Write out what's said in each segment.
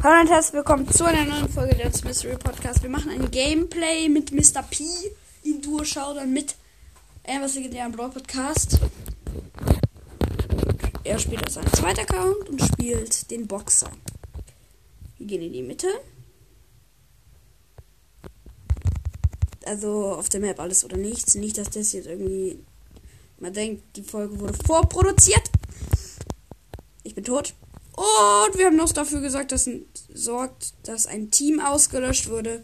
Hallo und herzlich willkommen zu einer neuen Folge des Mystery Podcast. Wir machen ein Gameplay mit Mr. P in Duo Showdown mit äh, was legendären Brawl Podcast. Er spielt auf seinem zweiten Account und spielt den Boxer. Wir gehen in die Mitte. Also auf der Map alles oder nichts. Nicht, dass das jetzt irgendwie. Man denkt, die Folge wurde vorproduziert. Ich bin tot. Und wir haben noch dafür gesagt, dass sorgt, dass ein Team ausgelöscht wurde.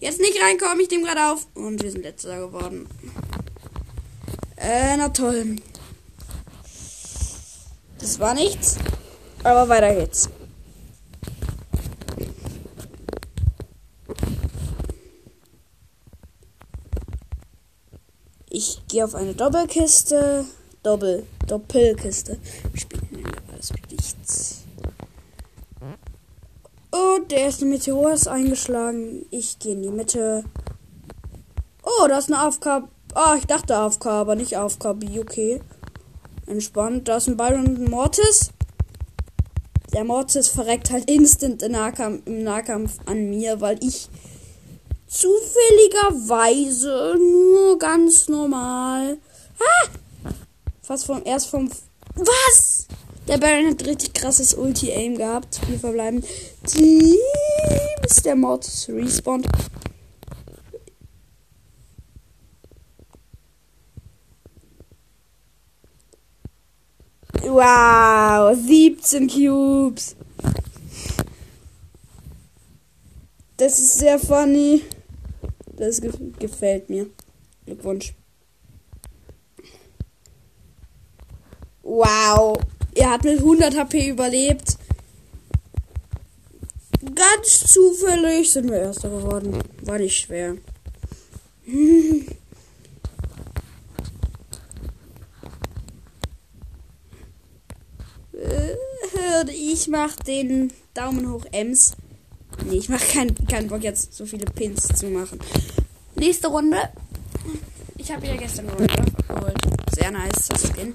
Jetzt nicht reinkommen, ich nehme gerade auf. Und wir sind letzter geworden. Äh, na toll. Das war nichts. Aber weiter geht's. Ich gehe auf eine Doppelkiste. Doppel. Doppelkiste. Spielen alles mit nichts. Der erste Meteor ist eingeschlagen. Ich gehe in die Mitte. Oh, da ist eine AFK. Ah, ich dachte AFK, aber nicht AFK okay. Entspannt. Da ist ein Byron und ein Mortis. Der Mortis verreckt halt instant im Nahkampf, im Nahkampf an mir, weil ich zufälligerweise nur ganz normal. Ah! Fast vom erst vom. Was? Der Baron hat richtig krasses Ulti-Aim gehabt. Wir verbleiben. Teams. Der Mortis respawned. Wow, 17 Cubes. Das ist sehr funny. Das ge gefällt mir. Glückwunsch. Wow. Er hat mit 100 HP überlebt. Ganz zufällig sind wir Erster geworden. War nicht schwer. ich mach den Daumen hoch Ems. Nee, ich mach keinen kein Bock jetzt so viele Pins zu machen. Nächste Runde. Ich habe ja gestern Runde geholt. Sehr nice, das Skin.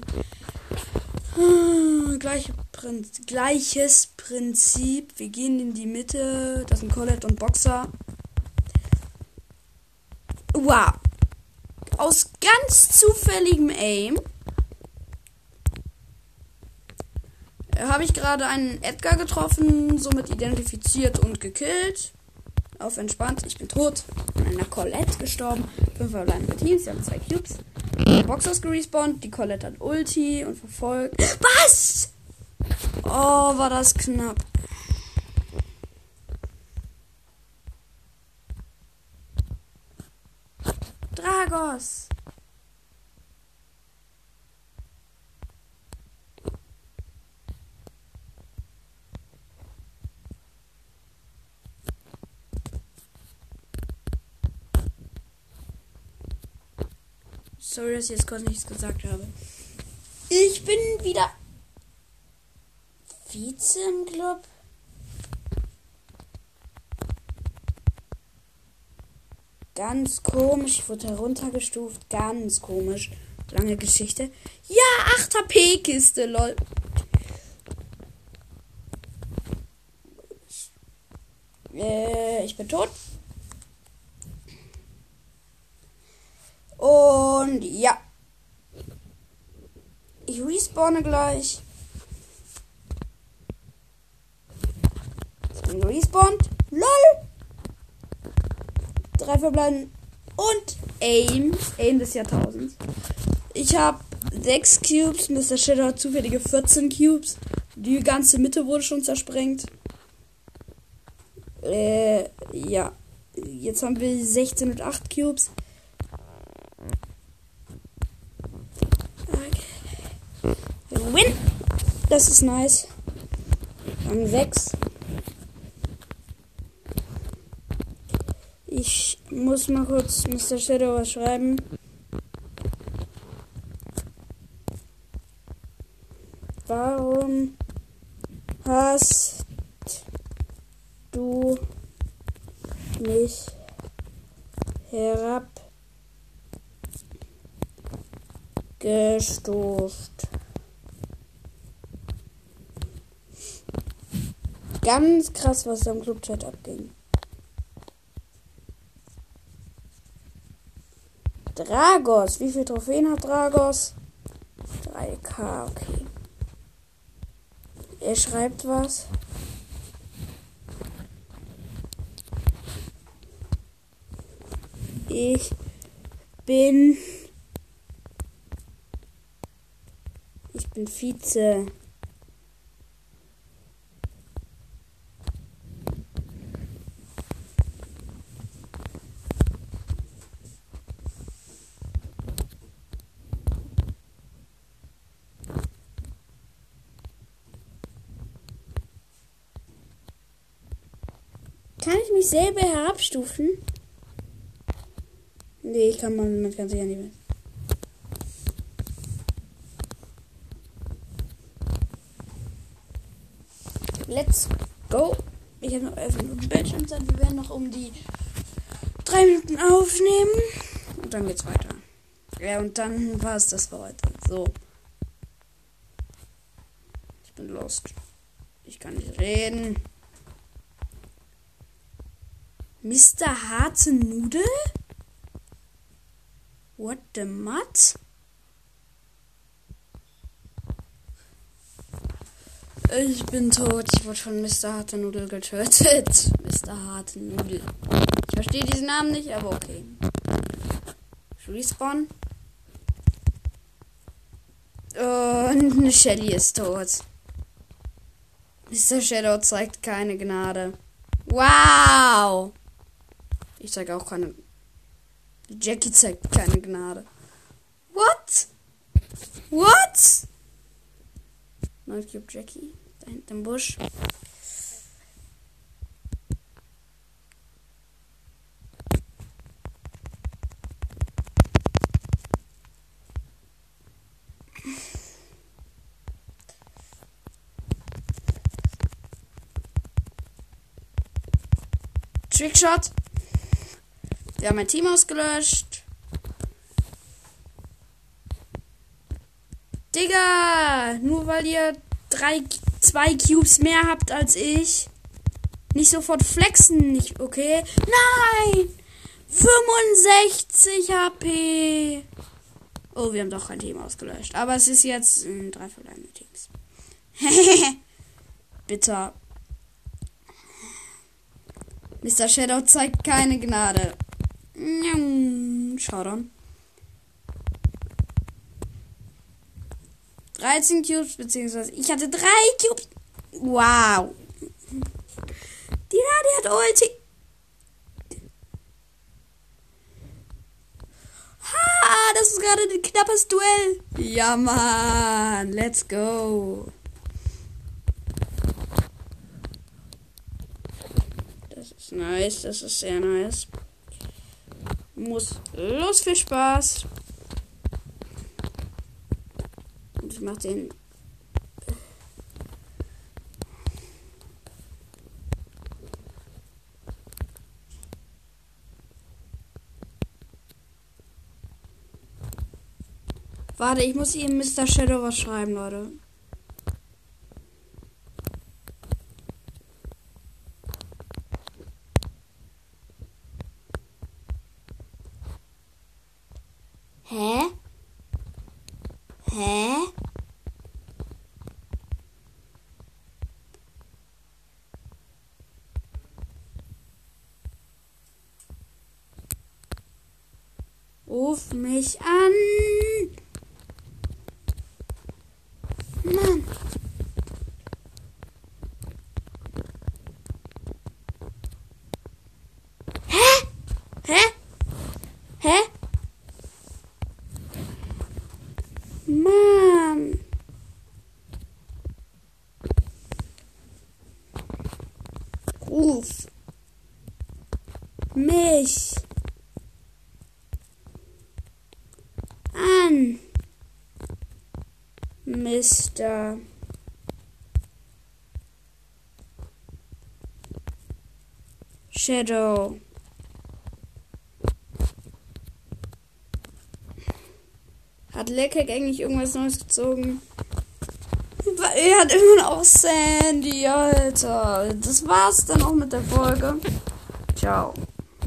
Hm, gleich, Prinz, gleiches Prinzip. Wir gehen in die Mitte. Das sind Colette und Boxer. Wow. Aus ganz zufälligem Aim habe ich gerade einen Edgar getroffen, somit identifiziert und gekillt. Auf entspannt, ich bin tot. An einer Colette gestorben. Fünf verbleibende Teams, sie haben zwei Cubes. Der Boxer ist gerespawnt, die Colette hat Ulti und verfolgt. Was? Oh, war das knapp. Dragos. Sorry, dass ich jetzt kurz nichts gesagt habe. Ich bin wieder Vize im Club. Ganz komisch. Ich wurde heruntergestuft. Ganz komisch. Lange Geschichte. Ja, 8 HP-Kiste, lol. Äh, ich bin tot. Und ja. Ich respawne gleich. Ich bin respawned. LOL. Drei verbleiben. Und Aim. Aim des Jahrtausends. Ich habe sechs Cubes. Mr. Shadow hat zufällige 14 Cubes. Die ganze Mitte wurde schon zersprengt. Äh, ja. Jetzt haben wir 16 und 8 Cubes. Win. Das ist nice. Rang 6. Ich muss mal kurz Mr. Shadow was schreiben. Warum hast du mich herabgestuft? ganz krass, was da im Clubchat abging. Dragos. Wie viele Trophäen hat Dragos? 3K, okay. Er schreibt was. Ich bin. Bin Vize. Kann ich mich selber herabstufen? Nee, ich kann man ganz sicher nicht mehr. Let's go. Ich habe noch 11 Minuten Bildschirmzeit. Wir werden noch um die 3 Minuten aufnehmen. Und dann geht's weiter. Ja, und dann war es das für heute. So. Ich bin lost. Ich kann nicht reden. Mr. Harte Nudel? What the Mutt? Ich bin tot. Ich wurde von Mr. Harte Nudel getötet. Mr. Harte Nudel. Ich verstehe diesen Namen nicht, aber okay. Respawn. Und Shelly ist tot. Mr. Shadow zeigt keine Gnade. Wow! Ich zeige auch keine. Jackie zeigt keine Gnade. What? What? Neun Cube Jackie. Da hinten im Busch. Trickshot. Wir haben ein Team ausgelöscht. Digga, nur weil ihr drei, zwei Cubes mehr habt als ich. Nicht sofort flexen, nicht, okay? Nein! 65 HP! Oh, wir haben doch ein Team ausgelöscht. Aber es ist jetzt äh, drei verbleibende Teams. Bitter. Mr. Shadow zeigt keine Gnade. Showdown. 13 Cubes, beziehungsweise ich hatte 3 Cubes. Wow. Die Nadi hat Ulti. Ha, das ist gerade ein knappes Duell. Ja, Mann. Let's go. Das ist nice. Das ist sehr nice. Muss los viel Spaß. Und ich mach den. Warte, ich muss ihm Mr. Shadow was schreiben, Leute. Hä? Hä? Ruf mich an. Mann. Hä? Hä? Hä? Mann. Ruf mich an, Mr. Shadow. Hat Leckek eigentlich irgendwas Neues gezogen? Er hat immer noch Sandy, Alter. Das war's dann auch mit der Folge. Ciao.